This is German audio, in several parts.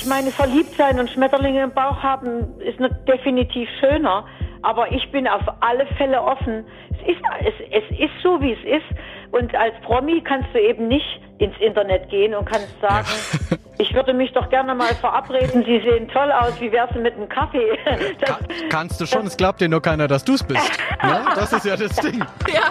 Ich meine, verliebt sein und Schmetterlinge im Bauch haben ist ne- definitiv schöner. Aber ich bin auf alle Fälle offen. Es ist, es, es ist so, wie es ist. Und als Promi kannst du eben nicht ins Internet gehen und kannst sagen, ich würde mich doch gerne mal verabreden. Sie sehen toll aus. Wie wär's denn mit einem Kaffee? Das, Ka kannst du schon, es glaubt dir nur keiner, dass du es bist. Ja, das ist ja das Ding. Ja.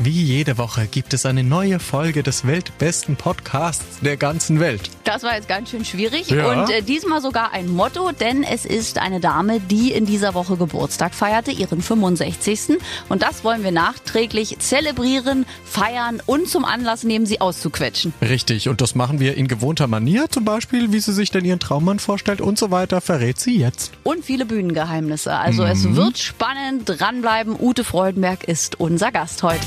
Wie jede Woche gibt es eine neue Folge des weltbesten Podcasts der ganzen Welt. Das war jetzt ganz schön schwierig. Ja. Und äh, diesmal sogar ein Motto, denn es ist eine Dame, die in dieser Woche Geburtstag feierte, ihren 65. Und das wollen wir nachträglich zelebrieren, feiern und zum Anlass nehmen, sie auszuquetschen. Richtig, und das machen wir in gewohnter Manier, zum Beispiel, wie sie sich denn ihren Traummann vorstellt und so weiter, verrät sie jetzt. Und viele Bühnengeheimnisse. Also es wird spannend, dranbleiben. Ute Freudenberg ist unser Gast heute.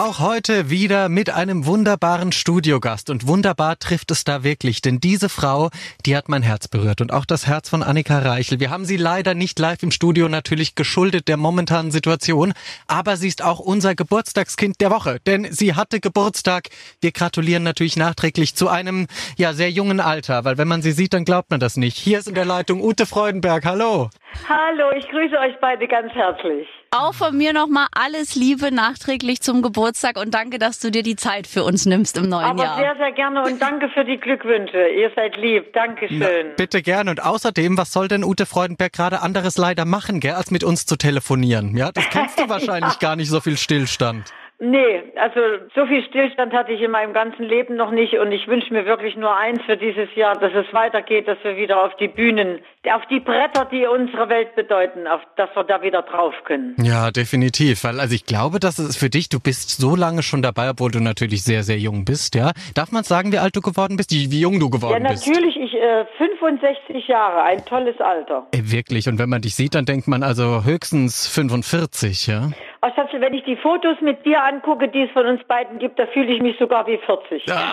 Auch heute wieder mit einem wunderbaren Studiogast. Und wunderbar trifft es da wirklich, denn diese Frau, die hat mein Herz berührt und auch das Herz von Annika Reichel. Wir haben sie leider nicht live im Studio, natürlich geschuldet der momentanen Situation, aber sie ist auch unser Geburtstagskind der Woche, denn sie hatte Geburtstag. Wir gratulieren natürlich nachträglich zu einem, ja, sehr jungen Alter, weil wenn man sie sieht, dann glaubt man das nicht. Hier ist in der Leitung Ute Freudenberg. Hallo. Hallo, ich grüße euch beide ganz herzlich. Auch von mir nochmal alles Liebe nachträglich zum Geburtstag und danke, dass du dir die Zeit für uns nimmst im neuen Aber Jahr. sehr, sehr gerne und danke für die Glückwünsche. Ihr seid lieb. Dankeschön. Bitte gern. Und außerdem, was soll denn Ute Freudenberg gerade anderes leider machen, gell, als mit uns zu telefonieren? Ja, das kennst du wahrscheinlich gar nicht, so viel Stillstand. Nee, also so viel Stillstand hatte ich in meinem ganzen Leben noch nicht und ich wünsche mir wirklich nur eins für dieses Jahr, dass es weitergeht, dass wir wieder auf die Bühnen, auf die Bretter, die unsere Welt bedeuten, auf, dass wir da wieder drauf können. Ja, definitiv. Weil, also ich glaube, dass es für dich, du bist so lange schon dabei, obwohl du natürlich sehr, sehr jung bist, ja. Darf man sagen, wie alt du geworden bist? Wie, jung du Ja, geworden bist? natürlich, ich äh, 65 Jahre, ein tolles Alter. Ey, wirklich. Und wenn man dich sieht, dann denkt man also höchstens 45, ja. Oh, wenn ich die Fotos mit dir angucke, die es von uns beiden gibt, da fühle ich mich sogar wie 40. Na,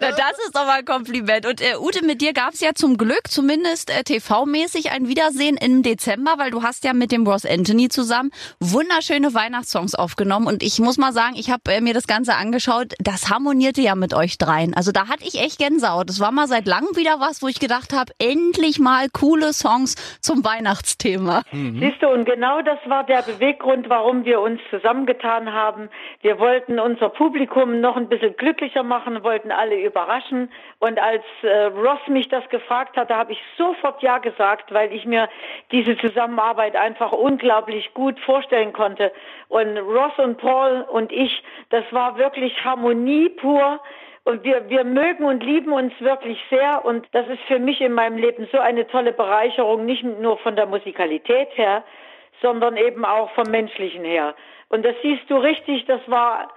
das ist doch mal ein Kompliment. Und äh, Ute, mit dir gab es ja zum Glück, zumindest äh, TV-mäßig, ein Wiedersehen im Dezember, weil du hast ja mit dem Ross Anthony zusammen wunderschöne Weihnachtssongs aufgenommen. Und ich muss mal sagen, ich habe äh, mir das Ganze angeschaut, das harmonierte ja mit euch dreien. Also da hatte ich echt Gänsehaut. Das war mal seit langem wieder was, wo ich gedacht habe, endlich mal coole Songs zum Weihnachtsthema. Siehst du, und genau das war der Beweggrund, warum wir uns zusammengetan haben. Wir wollten unser Publikum noch ein bisschen glücklicher machen, wollten alle überraschen. Und als äh, Ross mich das gefragt hat, da habe ich sofort Ja gesagt, weil ich mir diese Zusammenarbeit einfach unglaublich gut vorstellen konnte. Und Ross und Paul und ich, das war wirklich Harmonie pur. Und wir, wir mögen und lieben uns wirklich sehr. Und das ist für mich in meinem Leben so eine tolle Bereicherung, nicht nur von der Musikalität her, sondern eben auch vom Menschlichen her. Und das siehst du richtig, das war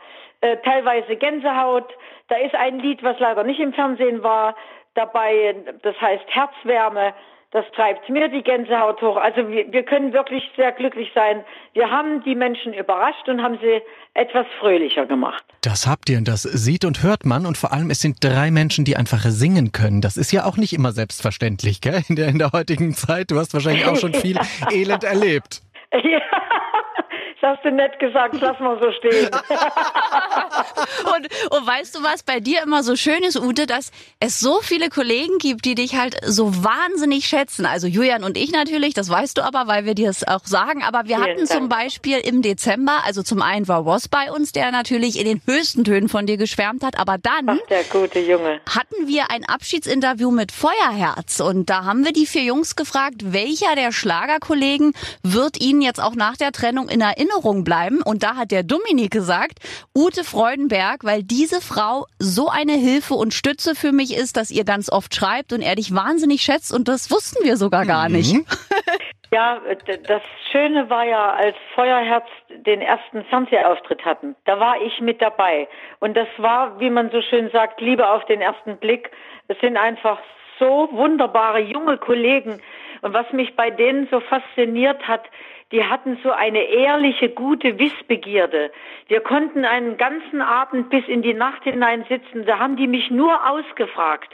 äh, teilweise Gänsehaut. Da ist ein Lied, was leider nicht im Fernsehen war, dabei, das heißt Herzwärme. Das treibt mir die Gänsehaut hoch. Also wir, wir können wirklich sehr glücklich sein. Wir haben die Menschen überrascht und haben sie etwas fröhlicher gemacht. Das habt ihr und das sieht und hört man. Und vor allem, es sind drei Menschen, die einfach singen können. Das ist ja auch nicht immer selbstverständlich, gell? In der, in der heutigen Zeit. Du hast wahrscheinlich auch schon viel Elend erlebt. Ja, das hast du nett gesagt, lass mal so stehen. Und, und weißt du, was bei dir immer so schön ist, Ute, dass es so viele Kollegen gibt, die dich halt so wahnsinnig schätzen. Also Julian und ich natürlich, das weißt du aber, weil wir dir es auch sagen. Aber wir Vielen hatten zum Dank. Beispiel im Dezember, also zum einen war Ross bei uns, der natürlich in den höchsten Tönen von dir geschwärmt hat, aber dann Ach, der gute Junge. hatten wir ein Abschiedsinterview mit Feuerherz und da haben wir die vier Jungs gefragt, welcher der Schlagerkollegen wird ihnen jetzt auch nach der Trennung in Erinnerung bleiben und da hat der Dominik gesagt, Ute Freudenberg, weil diese Frau so eine Hilfe und Stütze für mich ist, dass ihr ganz oft schreibt und er dich wahnsinnig schätzt und das wussten wir sogar gar nicht. Ja, das Schöne war ja, als Feuerherz den ersten Fernsehauftritt hatten. Da war ich mit dabei. Und das war, wie man so schön sagt, Liebe auf den ersten Blick. Es sind einfach so wunderbare junge Kollegen. Und was mich bei denen so fasziniert hat, die hatten so eine ehrliche, gute Wissbegierde. Wir konnten einen ganzen Abend bis in die Nacht hinein sitzen. Da haben die mich nur ausgefragt.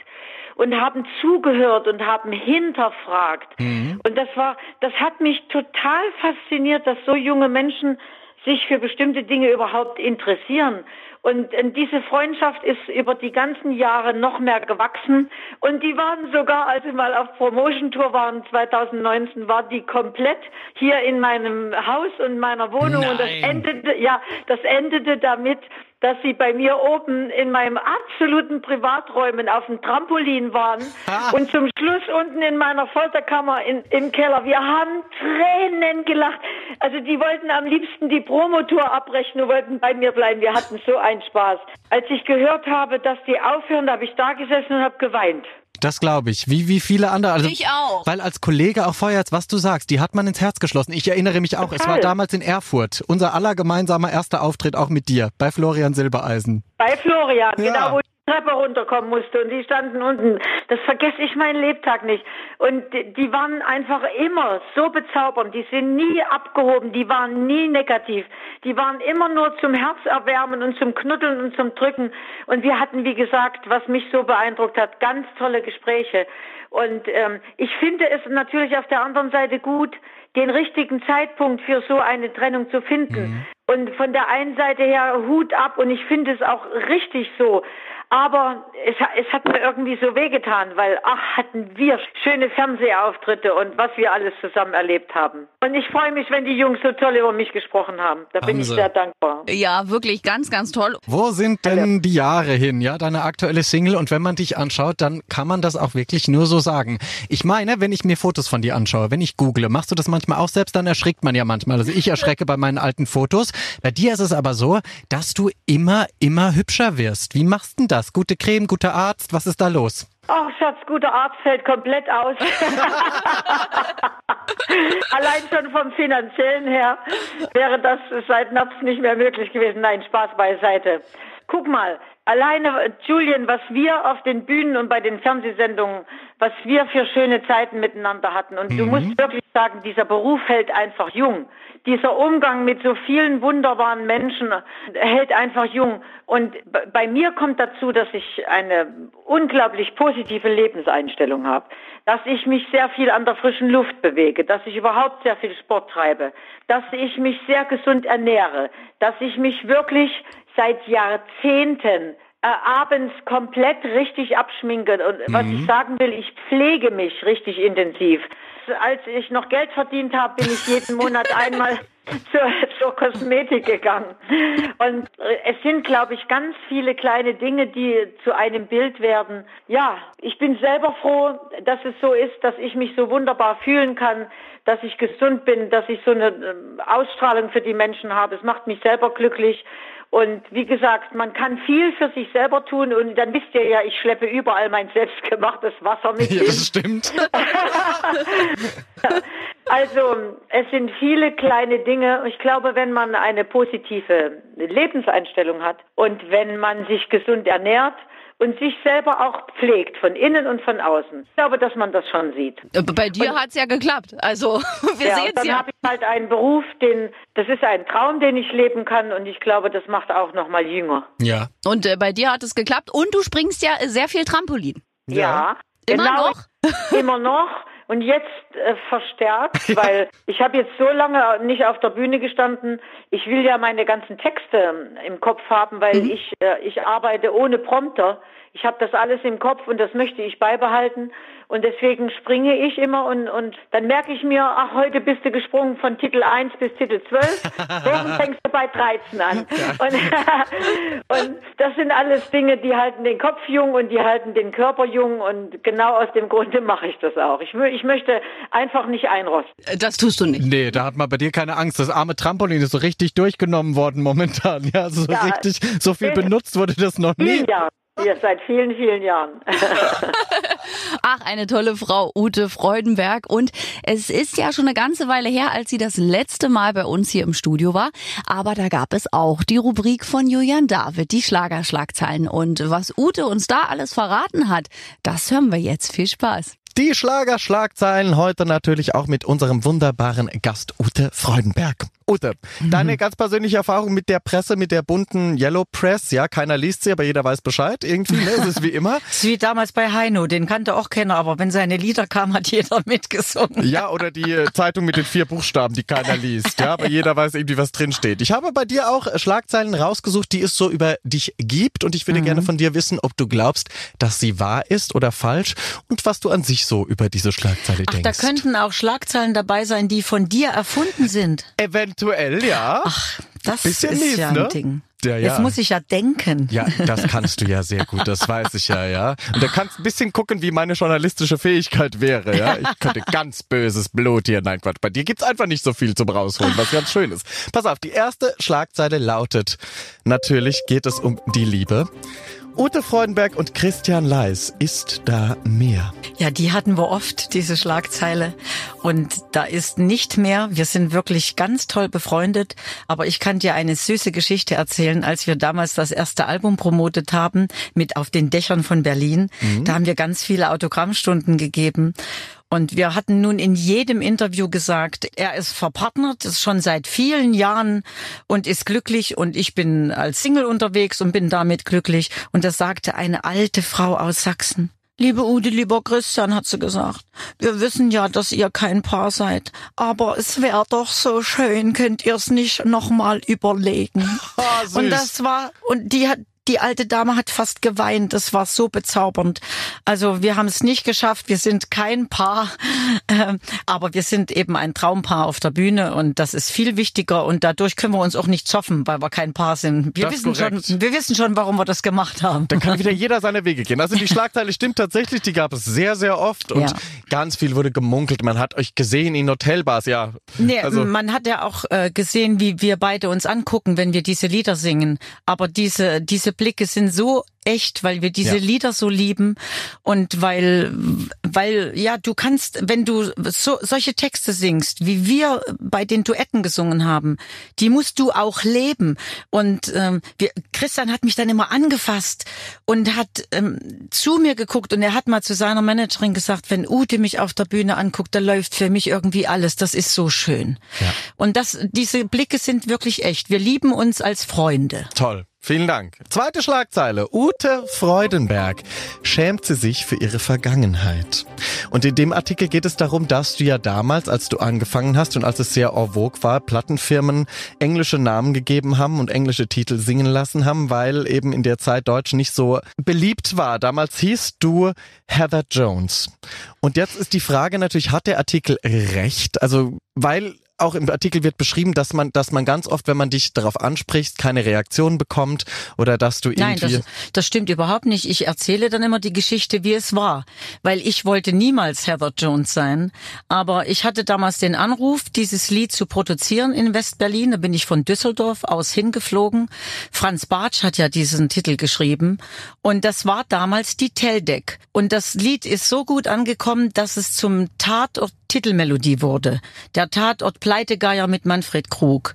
und haben zugehört und haben hinterfragt. Mhm. Und das war, das hat mich total fasziniert, dass so junge Menschen sich für bestimmte Dinge überhaupt interessieren. Und, diese Freundschaft ist über die ganzen Jahre noch mehr gewachsen. Und die waren sogar, als wir mal auf Promotion-Tour waren, 2019, war die komplett hier in meinem Haus und meiner Wohnung. Nein. Und das endete, ja, das endete damit, dass sie bei mir oben in meinem absoluten Privaträumen auf dem Trampolin waren ah. und zum Schluss unten in meiner Folterkammer in, im Keller. Wir haben Tränen gelacht. Also die wollten am liebsten die Promotour abbrechen und wollten bei mir bleiben. Wir hatten so einen Spaß. Als ich gehört habe, dass die aufhören, da habe ich da gesessen und habe geweint. Das glaube ich. Wie, wie viele andere. Also, ich auch. Weil als Kollege auch vorher, was du sagst, die hat man ins Herz geschlossen. Ich erinnere mich auch, Total. es war damals in Erfurt. Unser aller gemeinsamer erster Auftritt auch mit dir, bei Florian Silbereisen. Bei Florian, ja. genau, wo Treppe runterkommen musste und die standen unten. Das vergesse ich meinen Lebtag nicht. Und die waren einfach immer so bezaubernd. Die sind nie abgehoben, die waren nie negativ. Die waren immer nur zum Herzerwärmen und zum Knuddeln und zum Drücken. Und wir hatten, wie gesagt, was mich so beeindruckt hat, ganz tolle Gespräche. Und ähm, ich finde es natürlich auf der anderen Seite gut, den richtigen Zeitpunkt für so eine Trennung zu finden. Mhm. Und von der einen Seite her Hut ab und ich finde es auch richtig so. Aber es, es hat mir irgendwie so wehgetan, weil ach, hatten wir schöne Fernsehauftritte und was wir alles zusammen erlebt haben. Und ich freue mich, wenn die Jungs so toll über mich gesprochen haben. Da haben bin ich sehr dankbar. Ja, wirklich ganz, ganz toll. Wo sind denn Hallo. die Jahre hin, ja, deine aktuelle Single? Und wenn man dich anschaut, dann kann man das auch wirklich nur so sagen. Ich meine, wenn ich mir Fotos von dir anschaue, wenn ich google, machst du das manchmal auch selbst, dann erschrickt man ja manchmal. Also ich erschrecke bei meinen alten Fotos. Bei dir ist es aber so, dass du immer, immer hübscher wirst. Wie machst du denn das? Gute Creme, guter Arzt, was ist da los? Ach, Schatz, guter Arzt fällt komplett aus. Allein schon vom finanziellen her wäre das seit März nicht mehr möglich gewesen. Nein, Spaß beiseite. Guck mal, alleine, Julian, was wir auf den Bühnen und bei den Fernsehsendungen, was wir für schöne Zeiten miteinander hatten. Und mhm. du musst wirklich sagen, dieser Beruf hält einfach jung. Dieser Umgang mit so vielen wunderbaren Menschen hält einfach jung. Und bei mir kommt dazu, dass ich eine unglaublich positive Lebenseinstellung habe, dass ich mich sehr viel an der frischen Luft bewege, dass ich überhaupt sehr viel Sport treibe, dass ich mich sehr gesund ernähre, dass ich mich wirklich seit Jahrzehnten äh, abends komplett richtig abschminke. Und mhm. was ich sagen will, ich pflege mich richtig intensiv. Als ich noch Geld verdient habe, bin ich jeden Monat einmal zur, zur Kosmetik gegangen. Und äh, es sind, glaube ich, ganz viele kleine Dinge, die zu einem Bild werden. Ja, ich bin selber froh, dass es so ist, dass ich mich so wunderbar fühlen kann, dass ich gesund bin, dass ich so eine ähm, Ausstrahlung für die Menschen habe. Es macht mich selber glücklich. Und wie gesagt, man kann viel für sich selber tun und dann wisst ihr ja, ich schleppe überall mein selbstgemachtes Wasser mit. Ja, das stimmt. also es sind viele kleine Dinge. Ich glaube, wenn man eine positive Lebenseinstellung hat und wenn man sich gesund ernährt, und sich selber auch pflegt, von innen und von außen. Ich glaube, dass man das schon sieht. Äh, bei dir hat es ja geklappt. Also wir ja, sehen es ja. Dann habe ich halt einen Beruf, den das ist ein Traum, den ich leben kann und ich glaube, das macht auch noch mal jünger. Ja. Und äh, bei dir hat es geklappt und du springst ja sehr viel Trampolin. Ja. ja immer genau, noch? Immer noch. Und jetzt äh, verstärkt, weil ich habe jetzt so lange nicht auf der Bühne gestanden. Ich will ja meine ganzen Texte im Kopf haben, weil mhm. ich äh, ich arbeite ohne Prompter. Ich habe das alles im Kopf und das möchte ich beibehalten. Und deswegen springe ich immer und, und dann merke ich mir, ach, heute bist du gesprungen von Titel 1 bis Titel 12. Morgen fängst du bei 13 an. Und, und das sind alles Dinge, die halten den Kopf jung und die halten den Körper jung. Und genau aus dem Grunde mache ich das auch. Ich, ich möchte einfach nicht einrosten. Das tust du nicht. Nee, da hat man bei dir keine Angst. Das arme Trampolin ist so richtig durchgenommen worden momentan. Ja, so ja, richtig, so viel benutzt wurde das noch nie. Ja. Ja, seit vielen, vielen Jahren. Ach, eine tolle Frau, Ute Freudenberg. Und es ist ja schon eine ganze Weile her, als sie das letzte Mal bei uns hier im Studio war. Aber da gab es auch die Rubrik von Julian David, die Schlagerschlagzeilen. Und was Ute uns da alles verraten hat, das hören wir jetzt. Viel Spaß. Die Schlagerschlagzeilen heute natürlich auch mit unserem wunderbaren Gast Ute Freudenberg. Ute, deine ganz persönliche Erfahrung mit der Presse, mit der bunten Yellow Press, ja, keiner liest sie, aber jeder weiß Bescheid irgendwie, ne? Es ist wie immer. Es ist wie damals bei Heino, den kannte auch keiner, aber wenn seine Lieder kamen, hat jeder mitgesungen. Ja, oder die äh, Zeitung mit den vier Buchstaben, die keiner liest, ja, aber jeder weiß irgendwie, was drinsteht. Ich habe bei dir auch Schlagzeilen rausgesucht, die es so über dich gibt und ich würde mhm. gerne von dir wissen, ob du glaubst, dass sie wahr ist oder falsch und was du an sich so über diese Schlagzeile Ach, denkst. Da könnten auch Schlagzeilen dabei sein, die von dir erfunden sind. Eventuell, ja. Ach, das Bisschen ist mies, ja ein ne? Ding. Ja, ja. Jetzt muss ich ja denken. Ja, das kannst du ja sehr gut, das weiß ich ja, ja. Und da kannst ein bisschen gucken, wie meine journalistische Fähigkeit wäre, ja. Ich könnte ganz böses Blut hier. Nein, Quatsch, bei dir gibt's einfach nicht so viel zum rausholen, was ganz schön ist. Pass auf, die erste Schlagzeile lautet, natürlich geht es um die Liebe. Ute Freudenberg und Christian Leis, ist da mehr? Ja, die hatten wir oft, diese Schlagzeile. Und da ist nicht mehr. Wir sind wirklich ganz toll befreundet. Aber ich kann dir eine süße Geschichte erzählen, als wir damals das erste Album promotet haben, mit auf den Dächern von Berlin. Mhm. Da haben wir ganz viele Autogrammstunden gegeben. Und wir hatten nun in jedem Interview gesagt, er ist verpartnert, ist schon seit vielen Jahren und ist glücklich und ich bin als Single unterwegs und bin damit glücklich. Und das sagte eine alte Frau aus Sachsen. Liebe Ude, lieber Christian, hat sie gesagt, wir wissen ja, dass ihr kein Paar seid, aber es wäre doch so schön, könnt ihr es nicht nochmal überlegen. Oh, und das war, und die hat, die alte Dame hat fast geweint. Das war so bezaubernd. Also wir haben es nicht geschafft. Wir sind kein Paar, äh, aber wir sind eben ein Traumpaar auf der Bühne und das ist viel wichtiger und dadurch können wir uns auch nicht zoffen, weil wir kein Paar sind. Wir Das wissen korrekt. schon, wir wissen schon, warum wir das gemacht haben. Dann kann wieder jeder seine Wege gehen. Also die Schlagzeile stimmt tatsächlich, die gab es sehr, sehr oft und Ja. ganz viel wurde gemunkelt. Man hat euch gesehen in Hotelbars, ja. Nee, also, man hat ja auch äh, gesehen, wie wir beide uns angucken, wenn wir diese Lieder singen. Aber diese, diese Blicke sind so echt, weil wir diese Ja. Lieder so lieben und weil, weil, ja, du kannst, wenn du so, solche Texte singst, wie wir bei den Duetten gesungen haben, die musst du auch leben. Und ähm, wir, Christian hat mich dann immer angefasst und hat ähm, zu mir geguckt und er hat mal zu seiner Managerin gesagt, wenn Ute mich auf der Bühne anguckt, da läuft für mich irgendwie alles. Das ist so schön. Ja. Und das, diese Blicke sind wirklich echt. Wir lieben uns als Freunde. toll. Vielen Dank. Zweite Schlagzeile. Ute Freudenberg schämt sie sich für ihre Vergangenheit. Und in dem Artikel geht es darum, dass du ja damals, als du angefangen hast und als es sehr en vogue war, Plattenfirmen englische Namen gegeben haben und englische Titel singen lassen haben, weil eben in der Zeit Deutsch nicht so beliebt war. Damals hieß du Heather Jones. Und jetzt ist die Frage natürlich, hat der Artikel recht? Also, weil auch im Artikel wird beschrieben, dass man, dass man ganz oft, wenn man dich darauf anspricht, keine Reaktion bekommt oder dass du Nein, irgendwie. das, das stimmt überhaupt nicht. Ich erzähle dann immer die Geschichte, wie es war, weil ich wollte niemals Heather Jones sein. Aber ich hatte damals den Anruf, dieses Lied zu produzieren in West-Berlin. Da bin ich von Düsseldorf aus hingeflogen. Franz Bartsch hat ja diesen Titel geschrieben. Und das war damals die Teldec. Und das Lied ist so gut angekommen, dass es zum Tatort Titelmelodie wurde. Der Tatort Pleitegeier mit Manfred Krug.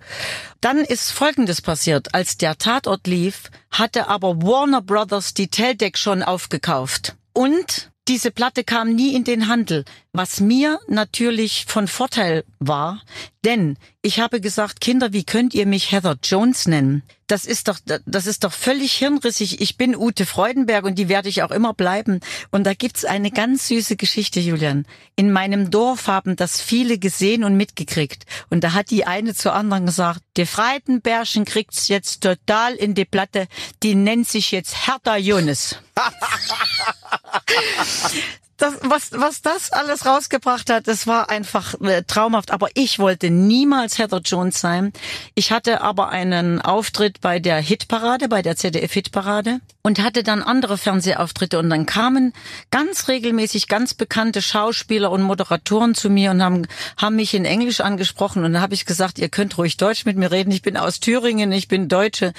Dann ist Folgendes passiert. Als der Tatort lief, hatte aber Warner Brothers die Teldec schon aufgekauft. Und diese Platte kam nie in den Handel, was mir natürlich von Vorteil war, denn ich habe gesagt, Kinder, wie könnt ihr mich Heather Jones nennen? Das ist doch, das ist doch völlig hirnrissig. Ich bin Ute Freudenberg und die werde ich auch immer bleiben. Und da gibt's eine ganz süße Geschichte, Julian. In meinem Dorf haben das viele gesehen und mitgekriegt. Und da hat die eine zur anderen gesagt, die Freitenbärchen kriegt's jetzt total in die Platte. Die nennt sich jetzt Hertha Jones. Das, was, was das alles rausgebracht hat, das war einfach äh, traumhaft. Aber ich wollte niemals Heather Jones sein. Ich hatte aber einen Auftritt bei der Hitparade, bei der ZDF-Hitparade und hatte dann andere Fernsehauftritte. Und dann kamen ganz regelmäßig ganz bekannte Schauspieler und Moderatoren zu mir und haben, haben mich in Englisch angesprochen. Und da habe ich gesagt, ihr könnt ruhig Deutsch mit mir reden. Ich bin aus Thüringen, ich bin Deutsche.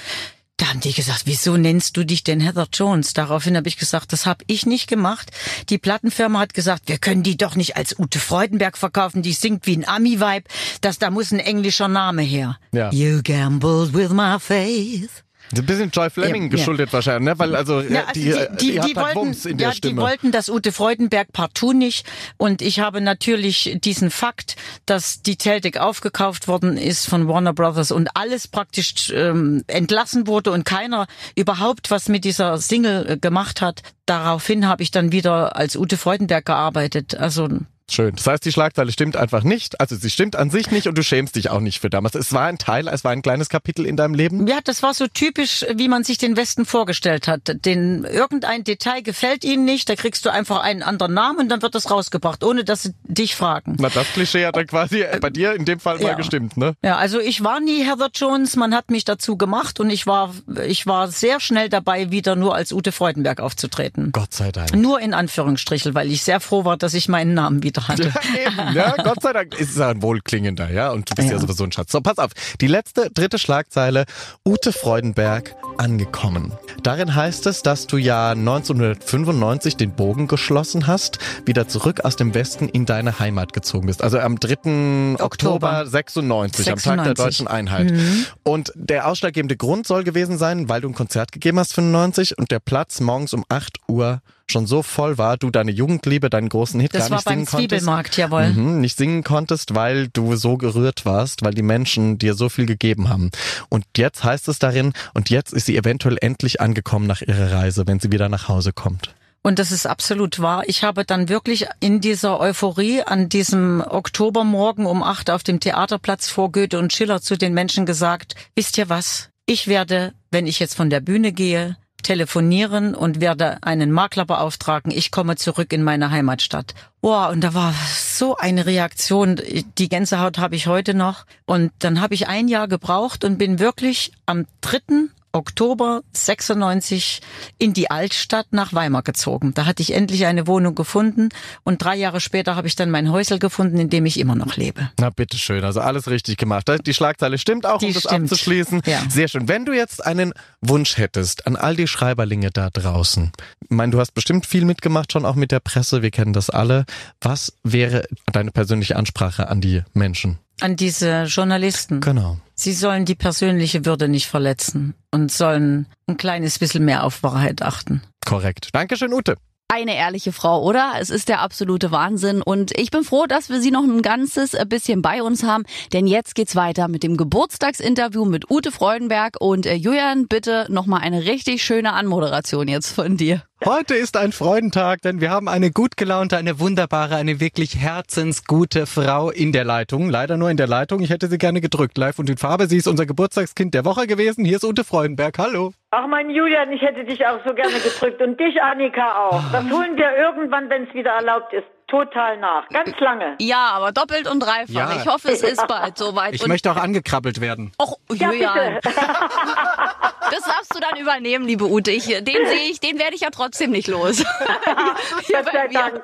Da haben die gesagt, wieso nennst du dich denn Heather Jones? Daraufhin habe ich gesagt, das habe ich nicht gemacht. Die Plattenfirma hat gesagt, wir können die doch nicht als Ute Freudenberg verkaufen, die singt wie ein Ami-Vibe. Das, da muss ein englischer Name her. Ja. You gambled with my faith. Ein bisschen Joy Fleming ja, geschuldet ja. wahrscheinlich, ne? Weil also, ja, also die, die, die, die wollten, Wumms in der ja, Stimme. die wollten das Ute Freudenberg partout nicht. Und ich habe natürlich diesen Fakt, dass die Celtic aufgekauft worden ist von Warner Brothers und alles praktisch ähm, entlassen wurde und keiner überhaupt was mit dieser Single äh, gemacht hat. Daraufhin habe ich dann wieder als Ute Freudenberg gearbeitet. Also Schön. Das heißt, die Schlagzeile stimmt einfach nicht. Also sie stimmt an sich nicht und du schämst dich auch nicht für damals. Es war ein Teil, es war ein kleines Kapitel in deinem Leben. Ja, das war so typisch, wie man sich den Westen vorgestellt hat. Den irgendein Detail gefällt ihnen nicht, da kriegst du einfach einen anderen Namen und dann wird das rausgebracht, ohne dass sie dich fragen. Na, das Klischee hat dann quasi bei dir in dem Fall ja. mal gestimmt, ne? Ja, also ich war nie Heather Jones, man hat mich dazu gemacht und ich war ich war sehr schnell dabei, wieder nur als Ute Freudenberg aufzutreten. Gott sei Dank. Nur in Anführungsstrichen, weil ich sehr froh war, dass ich meinen Namen wieder hatte. Ja, eben, ja, Gott sei Dank ist es ein wohlklingender, ja, und du bist ja. ja sowieso ein Schatz. So, pass auf. Die letzte, dritte Schlagzeile. Ute Freudenberg angekommen. Darin heißt es, dass du ja 1995 den Bogen geschlossen hast, wieder zurück aus dem Westen in deine Heimat gezogen bist. Also am 3. Oktober, Oktober 96, 96, am Tag der deutschen Einheit. Mhm. Und der ausschlaggebende Grund soll gewesen sein, weil du ein Konzert gegeben hast, 95, und der Platz morgens um 8 Uhr schon so voll war, du deine Jugendliebe, deinen großen Hit das gar nicht singen konntest. Das war beim Zwiebelmarkt, jawohl. Mhm, nicht singen konntest, weil du so gerührt warst, weil die Menschen dir so viel gegeben haben. Und jetzt heißt es darin, und jetzt ist sie eventuell endlich angekommen nach ihrer Reise, wenn sie wieder nach Hause kommt. Und das ist absolut wahr. Ich habe dann wirklich in dieser Euphorie an diesem Oktobermorgen um acht auf dem Theaterplatz vor Goethe und Schiller zu den Menschen gesagt, wisst ihr was? Ich werde, wenn ich jetzt von der Bühne gehe, telefonieren und werde einen Makler beauftragen. Ich komme zurück in meine Heimatstadt. Boah, und da war so eine Reaktion. Die Gänsehaut habe ich heute noch. Und dann habe ich ein Jahr gebraucht und bin wirklich am 3. Oktober 96 in die Altstadt nach Weimar gezogen. Da hatte ich endlich eine Wohnung gefunden und drei Jahre später habe ich dann mein Häusel gefunden, in dem ich immer noch lebe. Na bitteschön, also alles richtig gemacht. Die Schlagzeile stimmt auch, die um das stimmt. abzuschließen. Ja. Sehr schön. Wenn du jetzt einen Wunsch hättest an all die Schreiberlinge da draußen, ich meine, du hast bestimmt viel mitgemacht, schon auch mit der Presse, wir kennen das alle. Was wäre deine persönliche Ansprache an die Menschen? An diese Journalisten. Genau. Sie sollen die persönliche Würde nicht verletzen und sollen ein kleines bisschen mehr auf Wahrheit achten. Korrekt. Dankeschön, Ute. Eine ehrliche Frau, oder? Es ist der absolute Wahnsinn und ich bin froh, dass wir sie noch ein ganzes äh, bisschen bei uns haben, denn jetzt geht's weiter mit dem Geburtstagsinterview mit Ute Freudenberg und äh, Julian, bitte nochmal eine richtig schöne Anmoderation jetzt von dir. Heute ist ein Freudentag, denn wir haben eine gut gelaunte, eine wunderbare, eine wirklich herzensgute Frau in der Leitung. Leider nur in der Leitung. Ich hätte sie gerne gedrückt, live und in Farbe. Sie ist unser Geburtstagskind der Woche gewesen. Hier ist Ute Freudenberg. Hallo. Ach mein Julian, ich hätte dich auch so gerne gedrückt und dich Annika auch. Das holen wir irgendwann, wenn es wieder erlaubt ist total nach. Ganz lange. Ja, aber doppelt und dreifach. Ja. Ich hoffe, es ist bald soweit. Ich und möchte auch angekrabbelt werden. Och, Julian. Ja, das darfst du dann übernehmen, liebe Ute. Ich, den sehe ich, den werde ich ja trotzdem nicht los. Gott sei Dank.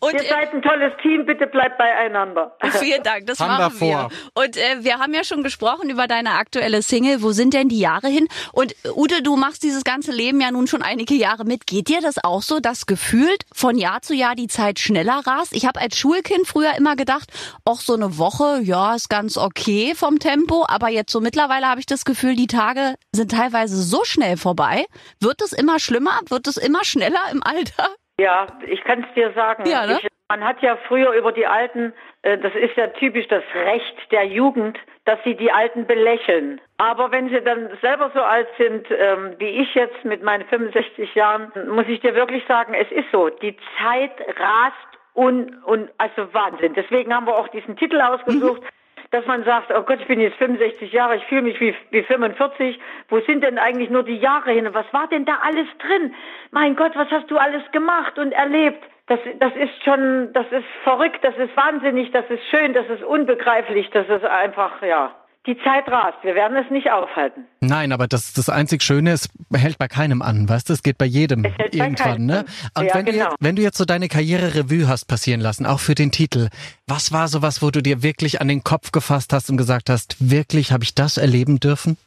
Und, Ihr seid ein tolles Team, bitte bleibt beieinander. Vielen Dank, das haben machen wir. Und äh, wir haben ja schon gesprochen über deine aktuelle Single. Wo sind denn die Jahre hin? Und Ute, du machst dieses ganze Leben ja nun schon einige Jahre mit. Geht dir das auch so, dass gefühlt von Jahr zu Jahr die Zeit schneller rast? Ich habe als Schulkind früher immer gedacht, auch so eine Woche, ja, ist ganz okay vom Tempo. Aber jetzt so mittlerweile habe ich das Gefühl, die Tage sind teilweise so schnell vorbei. Wird es immer schlimmer? Wird es immer schneller im Alter? Ja, ich kann es dir sagen. Ja, ne? ich, man hat ja früher über die Alten, äh, das ist ja typisch das Recht der Jugend, dass sie die Alten belächeln. Aber wenn sie dann selber so alt sind ähm, wie ich jetzt mit meinen 65 Jahren, muss ich dir wirklich sagen, es ist so. Die Zeit rast und, und also Wahnsinn. Deswegen haben wir auch diesen Titel ausgesucht. Mhm dass man sagt, oh Gott, ich bin jetzt 65 Jahre, ich fühle mich wie, wie 45. Wo sind denn eigentlich nur die Jahre hin? Was war denn da alles drin? Mein Gott, was hast du alles gemacht und erlebt? Das, das ist schon, das ist verrückt, das ist wahnsinnig, das ist schön, das ist unbegreiflich, das ist einfach, ja. Die Zeit rast. Wir werden es nicht aufhalten. Nein, aber das, das einzig Schöne ist, hält bei keinem an, weißt du? Es geht bei jedem irgendwann, ne? Und ja, wenn, genau. du, wenn du jetzt so deine Karriere-Revue hast passieren lassen, auch für den Titel, was war sowas, wo du dir wirklich an den Kopf gefasst hast und gesagt hast, wirklich habe ich das erleben dürfen?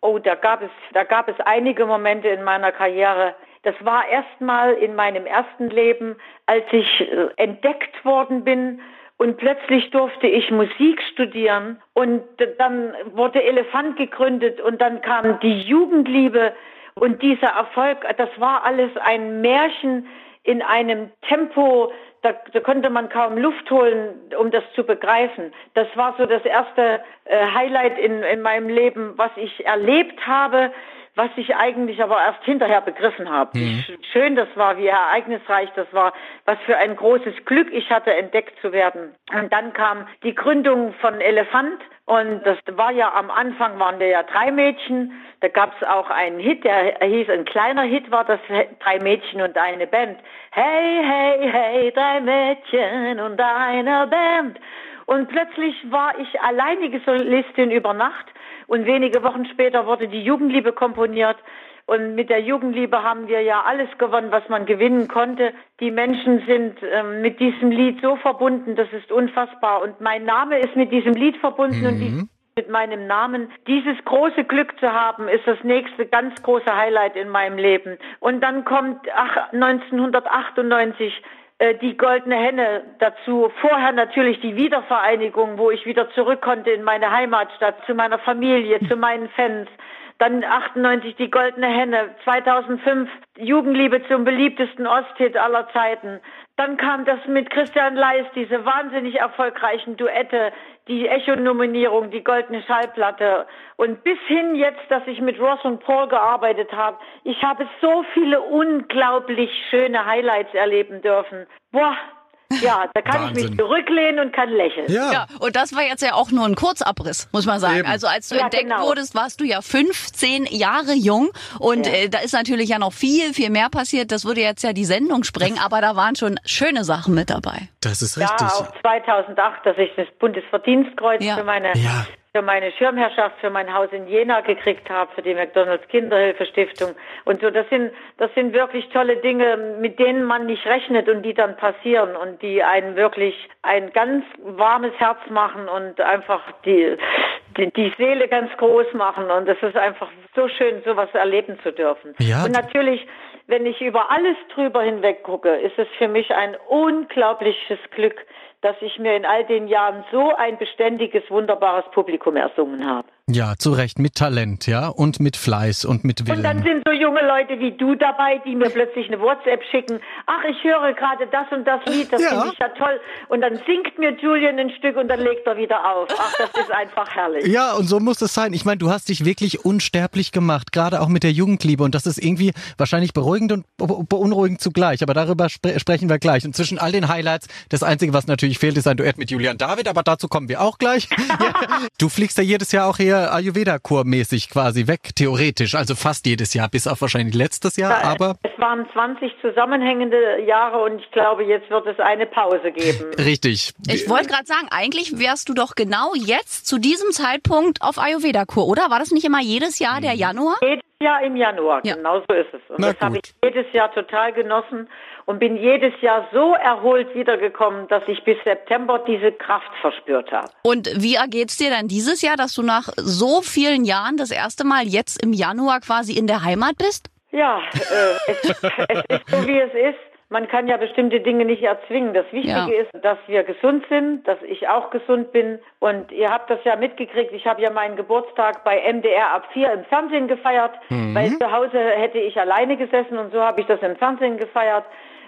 Oh, da gab es, da gab es einige Momente in meiner Karriere. Das war erstmal in meinem ersten Leben, als ich äh, entdeckt worden bin Und plötzlich durfte ich Musik studieren und dann wurde Elefant gegründet und dann kam die Jugendliebe und dieser Erfolg, das war alles ein Märchen in einem Tempo, da, da konnte man kaum Luft holen, um das zu begreifen. Das war so das erste äh, Highlight in, in meinem Leben, was ich erlebt habe was ich eigentlich aber erst hinterher begriffen habe. Mhm. Wie schön das war, wie ereignisreich das war, was für ein großes Glück ich hatte, entdeckt zu werden. Und dann kam die Gründung von Elefant und das war ja am Anfang waren wir ja drei Mädchen. Da gab es auch einen Hit, der hieß, ein kleiner Hit war das drei Mädchen und eine Band. Hey, hey, hey, drei Mädchen und eine Band. Und plötzlich war ich alleinige Solistin über Nacht und wenige Wochen später wurde die Jugendliebe komponiert. Und mit der Jugendliebe haben wir ja alles gewonnen, was man gewinnen konnte. Die Menschen sind ähm, mit diesem Lied so verbunden, das ist unfassbar. Und mein Name ist mit diesem Lied verbunden mhm. und die, mit meinem Namen. Dieses große Glück zu haben, ist das nächste ganz große Highlight in meinem Leben. Und dann kommt ach, 1998 äh, die goldene Henne dazu. Vorher natürlich die Wiedervereinigung, wo ich wieder zurück konnte in meine Heimatstadt, zu meiner Familie, zu meinen Fans. Dann 98 die goldene Henne, 2005 Jugendliebe zum beliebtesten Osthit aller Zeiten. Dann kam das mit Christian Leist, diese wahnsinnig erfolgreichen Duette, die Echo-Nominierung, die goldene Schallplatte und bis hin jetzt, dass ich mit Ross und Paul gearbeitet habe. Ich habe so viele unglaublich schöne Highlights erleben dürfen. Boah, ja, da kann Wahnsinn. ich mich zurücklehnen und kann lächeln. Ja. ja. und das war jetzt ja auch nur ein Kurzabriss, muss man sagen. Eben. Also als du ja, entdeckt genau. wurdest, warst du ja 15 Jahre jung und ja. äh, da ist natürlich ja noch viel, viel mehr passiert. Das würde jetzt ja die Sendung sprengen, aber da waren schon schöne Sachen mit dabei. Das ist richtig. Ja, auch 2008, dass ich das Bundesverdienstkreuz für meine für meine Schirmherrschaft für mein Haus in Jena gekriegt habe, für die McDonalds Kinderhilfe Stiftung und so. Das sind, das sind wirklich tolle Dinge, mit denen man nicht rechnet und die dann passieren und die einen wirklich ein ganz warmes Herz machen und einfach die, die, die Seele ganz groß machen. Und es ist einfach so schön, sowas erleben zu dürfen. Ja. Und natürlich, wenn ich über alles drüber hinweg gucke, ist es für mich ein unglaubliches Glück, dass ich mir in all den Jahren so ein beständiges, wunderbares Publikum ersungen habe. Ja, zu Recht, mit Talent, ja, und mit Fleiß und mit Willen. Und dann sind so junge Leute wie du dabei, die mir plötzlich eine WhatsApp schicken. Ach, ich höre gerade das und das Lied, das ja. finde ich ja toll. Und dann singt mir Julian ein Stück und dann legt er wieder auf. Ach, das ist einfach herrlich. Ja, und so muss es sein. Ich meine, du hast dich wirklich unsterblich gemacht, gerade auch mit der Jugendliebe. Und das ist irgendwie wahrscheinlich beruhigend und beunruhigend zugleich. Aber darüber spre sprechen wir gleich. Und zwischen all den Highlights, das Einzige, was natürlich fehlt, ist ein Duett mit Julian David. Aber dazu kommen wir auch gleich. Du fliegst ja jedes Jahr auch hier Ayurveda-Kur-mäßig quasi weg, theoretisch. Also fast jedes Jahr, bis auf wahrscheinlich letztes Jahr. Ja, aber es waren 20 zusammenhängende Jahre und ich glaube, jetzt wird es eine Pause geben. Richtig. Ich wollte gerade sagen, eigentlich wärst du doch genau jetzt zu diesem Zeitpunkt auf Ayurveda-Kur, oder? War das nicht immer jedes Jahr der Januar? Jedes Jahr im Januar, ja. genau so ist es. Und Na das habe ich jedes Jahr total genossen und bin jedes Jahr so erholt wiedergekommen, dass ich bis September diese Kraft verspürt habe. Und wie ergeht's dir dann dieses Jahr, dass du nach so vielen Jahren das erste Mal jetzt im Januar quasi in der Heimat bist? Ja, äh, es, es ist so, wie es ist. Man kann ja bestimmte Dinge nicht erzwingen. Das Wichtige ja. ist, dass wir gesund sind, dass ich auch gesund bin. Und ihr habt das ja mitgekriegt. Ich habe ja meinen Geburtstag bei MDR ab 4 im Fernsehen gefeiert, mhm. weil zu Hause hätte ich alleine gesessen und so habe ich das im Fernsehen gefeiert.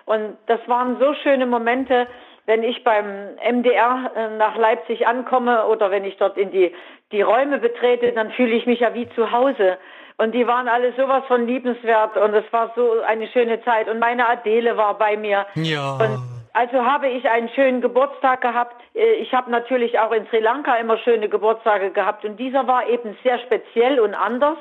Und das waren so schöne Momente, wenn ich beim MDR äh, nach Leipzig ankomme oder wenn ich dort in die, die Räume betrete, dann fühle ich mich ja wie zu Hause. Und die waren alle sowas von liebenswert und es war so eine schöne Zeit. Und meine Adele war bei mir. Ja. Und also habe ich einen schönen Geburtstag gehabt. Äh, ich habe natürlich auch in Sri Lanka immer schöne Geburtstage gehabt. Und dieser war eben sehr speziell und anders.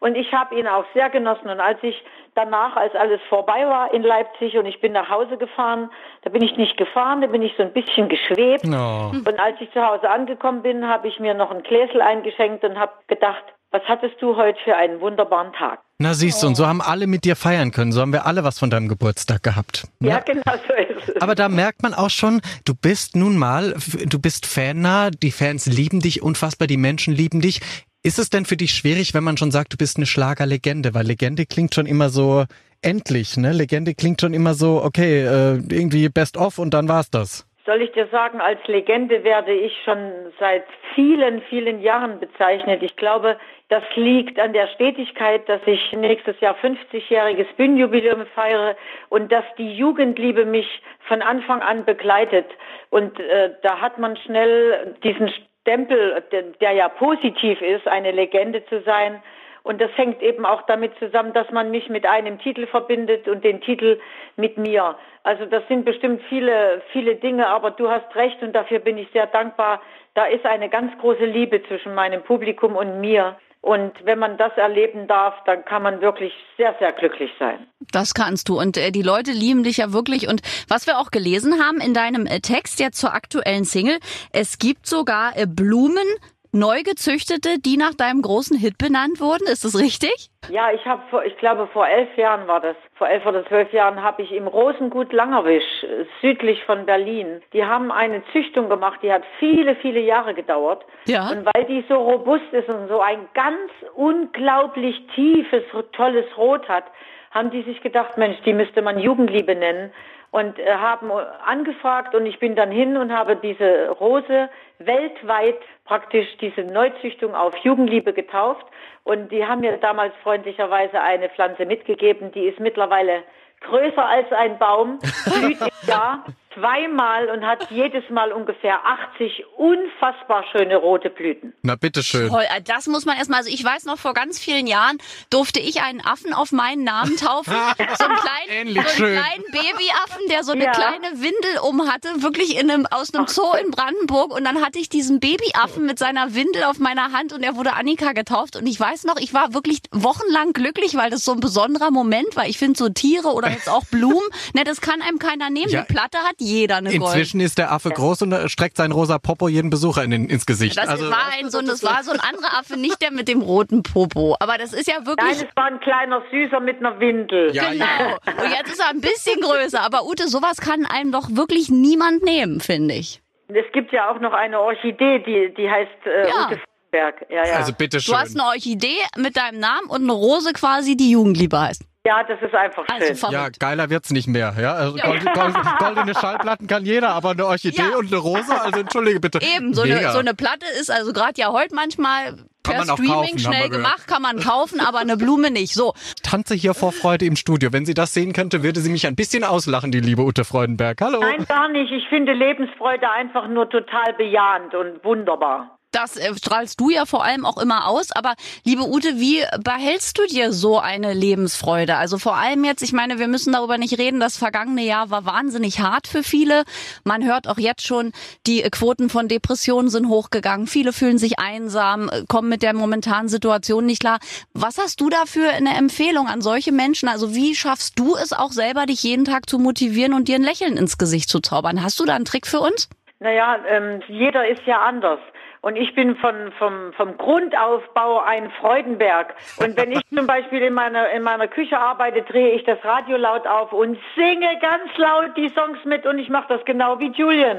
Und ich habe ihn auch sehr genossen. Und als ich danach, als alles vorbei war in Leipzig und ich bin nach Hause gefahren, da bin ich nicht gefahren, da bin ich so ein bisschen geschwebt. Oh. Und als ich zu Hause angekommen bin, habe ich mir noch ein Gläsel eingeschenkt und habe gedacht, was hattest du heute für einen wunderbaren Tag? Na siehst du, und so haben alle mit dir feiern können. So haben wir alle was von deinem Geburtstag gehabt. Ja, ja genau so ist es. Aber da merkt man auch schon, du bist nun mal, du bist fannah, die Fans lieben dich unfassbar, die Menschen lieben dich. Ist es denn für dich schwierig, wenn man schon sagt, du bist eine Schlagerlegende? Weil Legende klingt schon immer so endlich, ne? Legende klingt schon immer so, okay, äh, irgendwie best of und dann war's das. soll ich dir sagen, als Legende werde ich schon seit vielen, vielen Jahren bezeichnet. Ich glaube, das liegt an der Stetigkeit, dass ich nächstes Jahr 50-jähriges Bühnenjubiläum feiere und dass die Jugendliebe mich von Anfang an begleitet. Und äh, da hat man schnell diesen Stempel, der, ja positiv ist, eine Legende zu sein. Und das hängt eben auch damit zusammen, dass man mich mit einem Titel verbindet und den Titel mit mir. Also das sind bestimmt viele, viele Dinge, aber du hast recht und dafür bin ich sehr dankbar. Da ist eine ganz große Liebe zwischen meinem Publikum und mir. Und wenn man das erleben darf, dann kann man wirklich sehr, sehr glücklich sein. Das kannst du. Und äh, die Leute lieben dich ja wirklich. Und was wir auch gelesen haben in deinem äh, Text jetzt zur aktuellen Single, es gibt sogar äh, Blumen neu gezüchtete, die nach deinem großen Hit benannt wurden. Ist das richtig? Ja, ich habe, ich glaube, vor elf Jahren war das. Vor elf oder zwölf Jahren habe ich im Rosengut Langerwisch, südlich von Berlin, die haben eine Züchtung gemacht, die hat viele, viele Jahre gedauert. Ja. Und weil die so robust ist und so ein ganz unglaublich tiefes, tolles Rot hat, haben die sich gedacht, Mensch, die müsste man Jugendliebe nennen und äh, haben angefragt und ich bin dann hin und habe diese Rose weltweit praktisch diese Neuzüchtung auf Jugendliebe getauft. Und die haben mir damals freundlicherweise eine Pflanze mitgegeben, die ist mittlerweile größer als ein Baum, blüht im Jahr zweimal und hat jedes Mal ungefähr 80 unfassbar schöne rote Blüten. Na bitteschön. Toll, äh, das muss man erstmal, also ich weiß noch, vor ganz vielen Jahren durfte ich einen Affen auf meinen Namen taufen. so einen kleinen, so einen kleinen Babyaffen, der so eine ja. kleine Windel um hatte, wirklich in einem, aus einem Zoo in Brandenburg. Und dann hatte ich diesen Babyaffen mit seiner Windel auf meiner Hand und er wurde Annika getauft. Und ich weiß noch, ich war wirklich wochenlang glücklich, weil das so ein besonderer Moment war. Ich finde so Tiere oder jetzt auch Blumen, ne, das kann einem keiner nehmen. Ja. Die Platte hat jeder eine Gold. Inzwischen ist der Affe groß und streckt sein rosa Popo jeden Besucher in den, ins Gesicht. Das, also, war ein, so, das war so ein anderer Affe, nicht der mit dem roten Popo. Aber das ist ja wirklich... Nein, es war ein kleiner Süßer mit einer Windel. Ja, genau. Ja. Und jetzt ist er ein bisschen größer. Aber Ute, sowas kann einem doch wirklich niemand nehmen, finde ich. Es gibt ja auch noch eine Orchidee, die, die heißt äh, ja. Ute Berg. Ja, ja. Also bitte schön. Du hast eine Orchidee mit deinem Namen und eine Rose quasi, die Jugendliebe heißt. Ja, das ist einfach also schön. ja, geiler wird's nicht mehr. Ja, also ja. Gold, Gold, goldene Schallplatten kann jeder, aber eine Orchidee ja. und eine Rose, also entschuldige bitte. Eben, so eine, so eine Platte ist also gerade ja heute manchmal per Streaming kaufen, schnell gemacht, kann man kaufen, aber eine Blume nicht. So. Tanze hier vor Freude im Studio. Wenn sie das sehen könnte, würde sie mich ein bisschen auslachen, die liebe Ute Freudenberg. Hallo. Nein, gar nicht. Ich finde Lebensfreude einfach nur total bejahend und wunderbar. Das äh, strahlst du ja vor allem auch immer aus. Aber liebe Ute, wie behältst du dir so eine Lebensfreude? Also vor allem jetzt, ich meine, wir müssen darüber nicht reden. Das vergangene Jahr war wahnsinnig hart für viele. Man hört auch jetzt schon, die Quoten von Depressionen sind hochgegangen. Viele fühlen sich einsam, kommen mit der momentanen Situation nicht klar. Was hast du dafür eine Empfehlung an solche Menschen? Also wie schaffst du es auch selber, dich jeden Tag zu motivieren und dir ein Lächeln ins Gesicht zu zaubern? Hast du da einen Trick für uns? Naja, ähm, jeder ist ja anders. Und ich bin von, vom, vom Grundaufbau ein Freudenberg. Und wenn ich zum Beispiel in meiner, in meiner Küche arbeite, drehe ich das Radio laut auf und singe ganz laut die Songs mit und ich mache das genau wie Julian.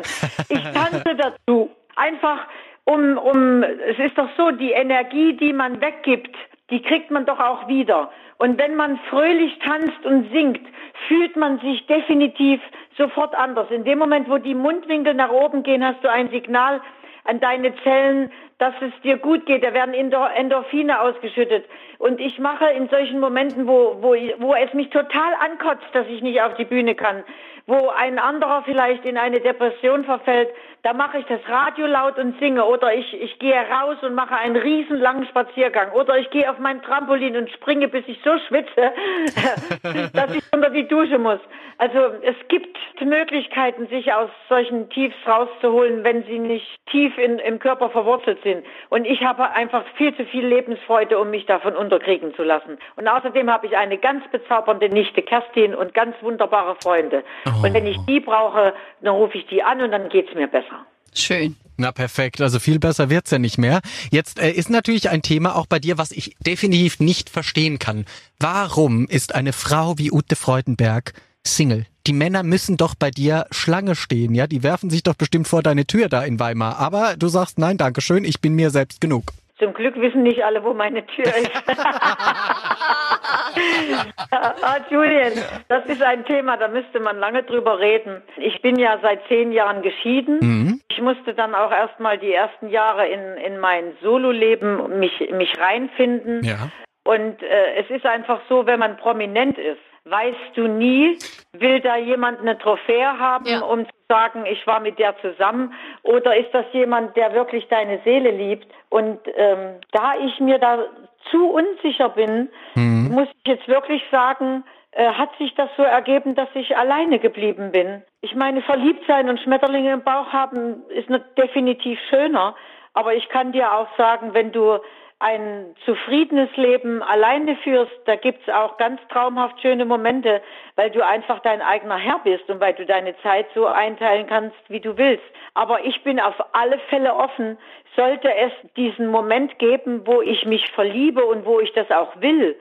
Ich tanze dazu. Einfach um, um, es ist doch so, die Energie, die man weggibt, die kriegt man doch auch wieder. Und wenn man fröhlich tanzt und singt, fühlt man sich definitiv sofort anders. In dem Moment, wo die Mundwinkel nach oben gehen, hast du ein Signal, an deine Zellen, dass es dir gut geht. Da werden Endorphine ausgeschüttet. Und ich mache in solchen Momenten, wo, wo, wo es mich total ankotzt, dass ich nicht auf die Bühne kann, wo ein anderer vielleicht in eine Depression verfällt, da mache ich das Radio laut und singe oder ich, ich gehe raus und mache einen riesenlangen Spaziergang oder ich gehe auf mein Trampolin und springe, bis ich so schwitze, dass ich unter die Dusche muss. Also es gibt Möglichkeiten, sich aus solchen Tiefs rauszuholen, wenn sie nicht tief in, im Körper verwurzelt sind. Und ich habe einfach viel zu viel Lebensfreude, um mich davon unterkriegen zu lassen. Und außerdem habe ich eine ganz bezaubernde Nichte, Kerstin, und ganz wunderbare Freunde. Oh. Und wenn ich die brauche, dann rufe ich die an und dann geht's mir besser. Schön. Na perfekt, also viel besser wird's ja nicht mehr. Jetzt äh, ist natürlich ein Thema auch bei dir, was ich definitiv nicht verstehen kann. Warum ist eine Frau wie Ute Freudenberg Single? Die Männer müssen doch bei dir Schlange stehen, ja? Die werfen sich doch bestimmt vor deine Tür da in Weimar. Aber du sagst, nein, danke schön, ich bin mir selbst genug. Zum Glück wissen nicht alle, wo meine Tür ist. ah, Julian, das ist ein Thema, da müsste man lange drüber reden. Ich bin ja seit zehn Jahren geschieden. Mhm. Ich musste dann auch erstmal die ersten Jahre in, in mein Sololeben mich, mich reinfinden. Ja. Und äh, es ist einfach so, wenn man prominent ist, weißt du nie, will da jemand eine Trophäe haben, ja. um zu sagen, ich war mit der zusammen, oder ist das jemand, der wirklich deine Seele liebt? Und ähm, da ich mir da zu unsicher bin, mhm. muss ich jetzt wirklich sagen, äh, hat sich das so ergeben, dass ich alleine geblieben bin. Ich meine, verliebt sein und Schmetterlinge im Bauch haben ist definitiv schöner, aber ich kann dir auch sagen, wenn du ein zufriedenes Leben alleine führst, da gibt's auch ganz traumhaft schöne Momente, weil du einfach dein eigener Herr bist und weil du deine Zeit so einteilen kannst, wie du willst. Aber ich bin auf alle Fälle offen, sollte es diesen Moment geben, wo ich mich verliebe und wo ich das auch will,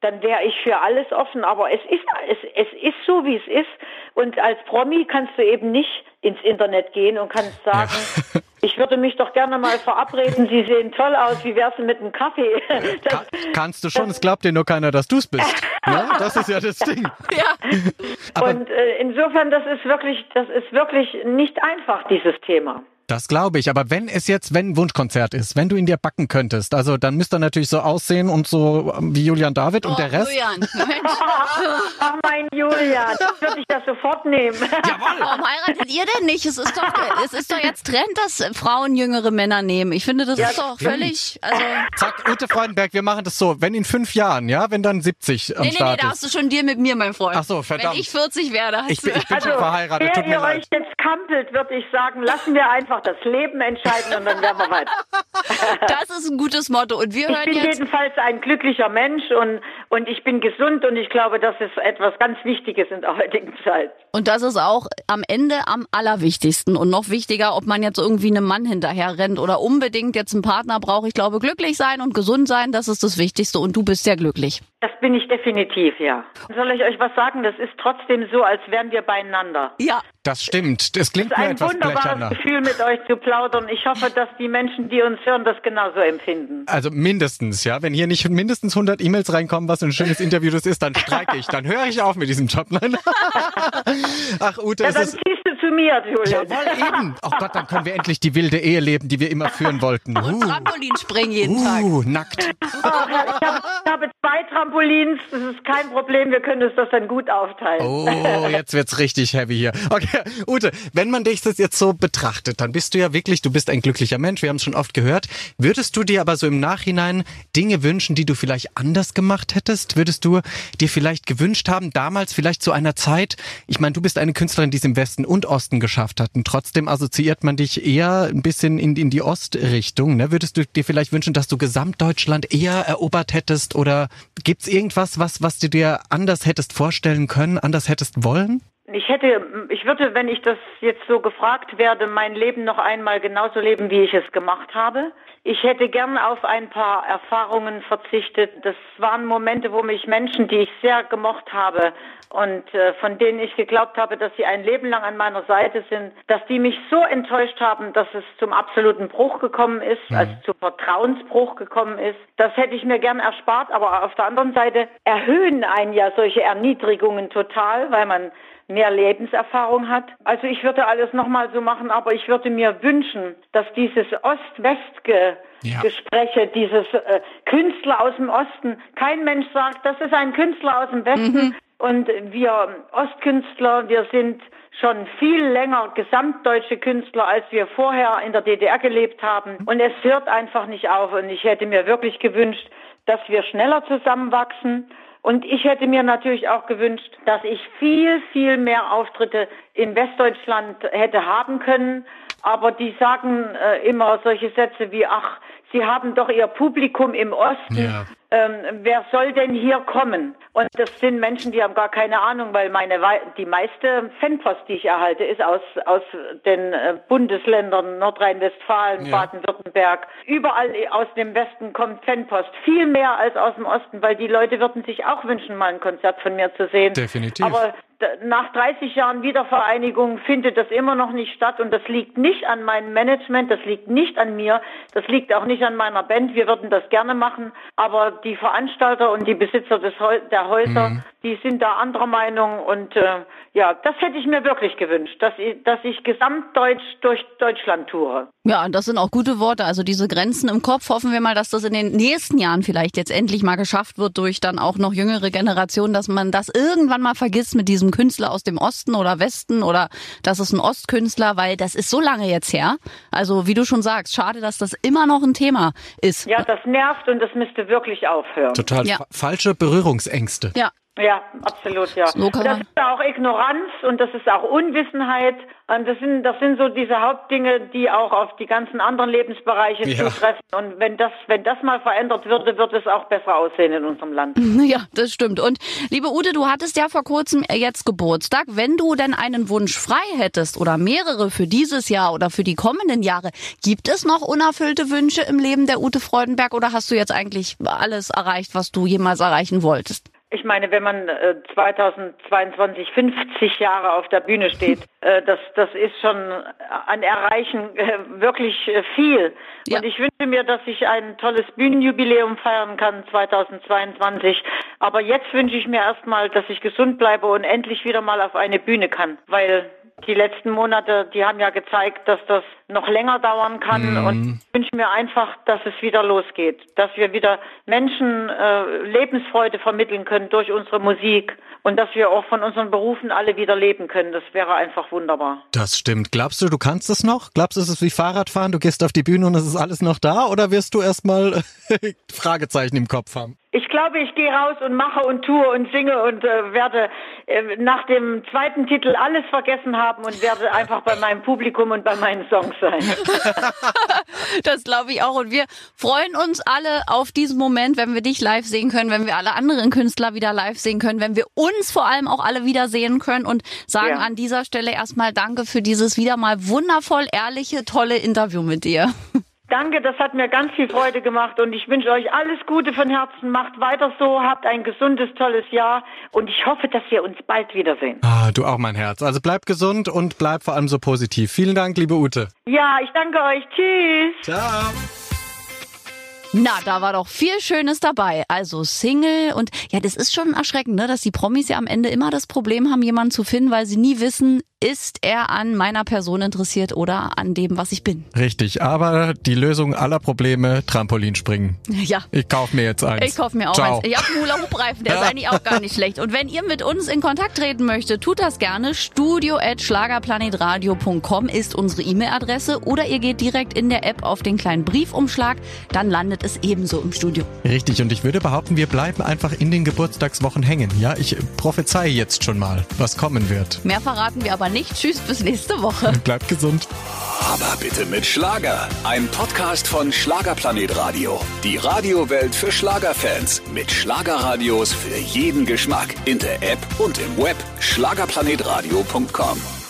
dann wäre ich für alles offen. Aber es ist, es, es ist so, wie es ist. Und als Promi kannst du eben nicht ins Internet gehen und kannst sagen, ja. ich würde mich doch gerne mal verabreden, Sie sehen toll aus, wie wär's denn mit einem Kaffee? Das, Kann, kannst du schon, es glaubt dir nur keiner, dass du es bist. ja, das ist ja das Ding. Ja. Aber und äh, insofern, das ist wirklich, das ist wirklich nicht einfach, dieses Thema. Das glaube ich, aber wenn es jetzt, wenn ein Wunschkonzert ist, wenn du ihn dir backen könntest, also dann müsste er natürlich so aussehen und so ähm, wie Julian David oh, und der Rest. Julian, Mensch. Ach, mein Julian, das würde ich das sofort nehmen. Jawohl. Warum heiratet ihr denn nicht? Es ist doch, es ist doch jetzt Trend, dass Frauen jüngere Männer nehmen. Ich finde, das ja, ist doch völlig, also. Zack, Ute Freudenberg, wir machen das so, wenn in fünf Jahren, ja, wenn dann 70 am nee, Start nee, nee, da hast du schon Deal mit mir, mein Freund. Ach so, verdammt. Wenn ich 40 werde, hast ich bin, ich bin also, schon verheiratet, tut mir leid. Wenn ihr euch jetzt kampelt, würde ich sagen, lassen wir einfach das Leben entscheiden und dann werden wir weiter. Das ist ein gutes Motto. Und wir ich hören bin jetzt jedenfalls ein glücklicher Mensch und, und ich bin gesund und ich glaube, das ist etwas ganz Wichtiges in der heutigen Zeit. Und das ist auch am Ende am allerwichtigsten und noch wichtiger, ob man jetzt irgendwie einem Mann hinterher rennt oder unbedingt jetzt einen Partner braucht. Ich glaube, glücklich sein und gesund sein, das ist das Wichtigste und du bist sehr glücklich. Das bin ich definitiv, ja. Soll ich euch was sagen? Das ist trotzdem so, als wären wir beieinander. Ja. Das stimmt. Das klingt es ist mir ein etwas wunderbares blecherner. Gefühl, mit euch zu plaudern. Ich hoffe, dass die Menschen, die uns hören, das genauso empfinden. Also mindestens, ja. Wenn hier nicht mindestens 100 E-Mails reinkommen, was ein schönes Interview das ist, dann streike ich. Dann höre ich auf mit diesem Job. Nein. Ach, Ute, ja, dann ist zu mir, Julian. Jawohl, eben. Oh Gott, dann können wir endlich die wilde Ehe leben, die wir immer führen wollten. Und uh. Trampolin springen jeden uh, Tag. nackt. Oh, ich, habe, ich habe zwei Trampolins, das ist kein Problem, wir können uns das dann gut aufteilen. Oh, jetzt wird's richtig heavy hier. Okay, Ute, wenn man dich das jetzt so betrachtet, dann bist du ja wirklich, du bist ein glücklicher Mensch, wir haben es schon oft gehört. Würdest du dir aber so im Nachhinein Dinge wünschen, die du vielleicht anders gemacht hättest? Würdest du dir vielleicht gewünscht haben, damals vielleicht zu einer Zeit, ich meine, du bist eine Künstlerin, die es im Westen und Osten geschafft hat. Und trotzdem assoziiert man dich eher ein bisschen in, in die Ostrichtung. Ne? Würdest du dir vielleicht wünschen, dass du Gesamtdeutschland eher erobert hättest? Oder gibt's irgendwas, was, was du dir anders hättest vorstellen können, anders hättest wollen? Ich hätte, ich würde, wenn ich das jetzt so gefragt werde, mein Leben noch einmal genauso leben, wie ich es gemacht habe. Ich hätte gern auf ein paar Erfahrungen verzichtet. Das waren Momente, wo mich Menschen, die ich sehr gemocht habe und äh, von denen ich geglaubt habe, dass sie ein Leben lang an meiner Seite sind, dass die mich so enttäuscht haben, dass es zum absoluten Bruch gekommen ist, mhm. also zum Vertrauensbruch gekommen ist. Das hätte ich mir gern erspart, aber auf der anderen Seite erhöhen einen ja solche Erniedrigungen total, weil man mehr Lebenserfahrung hat. Also ich würde alles nochmal so machen, aber ich würde mir wünschen, dass dieses Ost-West-Gespräche, ja. dieses äh, Künstler aus dem Osten, kein Mensch sagt, das ist ein Künstler aus dem Westen. Mhm. Und wir Ostkünstler, wir sind schon viel länger gesamtdeutsche Künstler, als wir vorher in der DDR gelebt haben. Und es hört einfach nicht auf. Und ich hätte mir wirklich gewünscht, dass wir schneller zusammenwachsen und ich hätte mir natürlich auch gewünscht, dass ich viel, viel mehr Auftritte in Westdeutschland hätte haben können. Aber die sagen äh, immer solche Sätze wie, ach, Sie haben doch Ihr Publikum im Osten. Ja ähm, wer soll denn hier kommen? Und das sind Menschen, die haben gar keine Ahnung, weil meine die meiste Fanpost, die ich erhalte, ist aus aus den äh, Bundesländern Nordrhein-Westfalen, ja. Baden-Württemberg. Überall aus dem Westen kommt Fanpost, viel mehr als aus dem Osten, weil die Leute würden sich auch wünschen, mal ein Konzert von mir zu sehen. Definitiv. Aber nach 30 Jahren Wiedervereinigung findet das immer noch nicht statt und das liegt nicht an meinem Management, das liegt nicht an mir, das liegt auch nicht an meiner Band. Wir würden das gerne machen, aber die Veranstalter und die Besitzer des der Häuser, mhm. die sind da anderer Meinung und äh, ja, das hätte ich mir wirklich gewünscht, dass ich, dass ich gesamtdeutsch durch Deutschland toure. Ja, das sind auch gute Worte. Also diese Grenzen im Kopf hoffen wir mal, dass das in den nächsten Jahren vielleicht jetzt endlich mal geschafft wird durch dann auch noch jüngere Generationen, dass man das irgendwann mal vergisst mit diesem Künstler aus dem Osten oder Westen oder das ist ein Ostkünstler, weil das ist so lange jetzt her. Also wie du schon sagst, schade, dass das immer noch ein Thema ist. Ja, das nervt und das müsste wirklich aufhören. Total ja. falsche Berührungsängste. Ja, ja, absolut, ja. So das ist auch Ignoranz und das ist auch Unwissenheit. Und das sind, das sind so diese Hauptdinge, die auch auf die ganzen anderen Lebensbereiche ja. zutreffen. Und wenn das, wenn das mal verändert würde, wird es auch besser aussehen in unserem Land. Ja, das stimmt. Und liebe Ute, du hattest ja vor kurzem jetzt Geburtstag. Wenn du denn einen Wunsch frei hättest oder mehrere für dieses Jahr oder für die kommenden Jahre, gibt es noch unerfüllte Wünsche im Leben der Ute Freudenberg oder hast du jetzt eigentlich alles erreicht, was du jemals erreichen wolltest? Ich meine, wenn man äh, 2022 50 Jahre auf der Bühne steht, äh, das, das ist schon an Erreichen äh, wirklich äh, viel. Ja. Und ich wünsche mir, dass ich ein tolles Bühnenjubiläum feiern kann 2022. Aber jetzt wünsche ich mir erstmal, dass ich gesund bleibe und endlich wieder mal auf eine Bühne kann, weil die letzten Monate, die haben ja gezeigt, dass das noch länger dauern kann. Mhm. Und ich wünsche mir einfach, dass es wieder losgeht, dass wir wieder Menschen äh, Lebensfreude vermitteln können durch unsere Musik und dass wir auch von unseren Berufen alle wieder leben können. Das wäre einfach wunderbar. Das stimmt. Glaubst du, du kannst es noch? Glaubst du, es ist wie Fahrradfahren? Du gehst auf die Bühne und es ist alles noch da? Oder wirst du erstmal Fragezeichen im Kopf haben? Ich glaube, ich gehe raus und mache und tue und singe und äh, werde äh, nach dem zweiten Titel alles vergessen haben und werde einfach bei meinem Publikum und bei meinen Songs sein. das glaube ich auch. Und wir freuen uns alle auf diesen Moment, wenn wir dich live sehen können, wenn wir alle anderen Künstler wieder live sehen können, wenn wir uns vor allem auch alle wiedersehen können und sagen ja. an dieser Stelle erstmal Danke für dieses wieder mal wundervoll ehrliche, tolle Interview mit dir. Danke, das hat mir ganz viel Freude gemacht und ich wünsche euch alles Gute von Herzen. Macht weiter so, habt ein gesundes, tolles Jahr und ich hoffe, dass wir uns bald wiedersehen. Ah, du auch, mein Herz. Also bleib gesund und bleib vor allem so positiv. Vielen Dank, liebe Ute. Ja, ich danke euch. Tschüss. Ciao. Na, da war doch viel Schönes dabei. Also Single und ja, das ist schon erschreckend, ne, dass die Promis ja am Ende immer das Problem haben, jemanden zu finden, weil sie nie wissen, ist er an meiner Person interessiert oder an dem, was ich bin. Richtig, aber die Lösung aller Probleme, Trampolinspringen. Ja. Ich kaufe mir jetzt eins. Ich kaufe mir auch Ciao. eins. Ich habe einen Hula-Hoop-Reifen, der ist eigentlich auch gar nicht schlecht. Und wenn ihr mit uns in Kontakt treten möchtet, tut das gerne. Studio at schlagerplanetradio.com ist unsere E-Mail-Adresse oder ihr geht direkt in der App auf den kleinen Briefumschlag, dann landet es ebenso im Studio. Richtig, und ich würde behaupten, wir bleiben einfach in den Geburtstagswochen hängen. Ja, ich prophezeie jetzt schon mal, was kommen wird. Mehr verraten wir aber nicht. Tschüss, bis nächste Woche. Bleibt gesund. Aber bitte mit Schlager. Ein Podcast von Schlagerplanet Radio. Die Radiowelt für Schlagerfans. Mit Schlagerradios für jeden Geschmack. In der App und im Web. Schlagerplanetradio.com.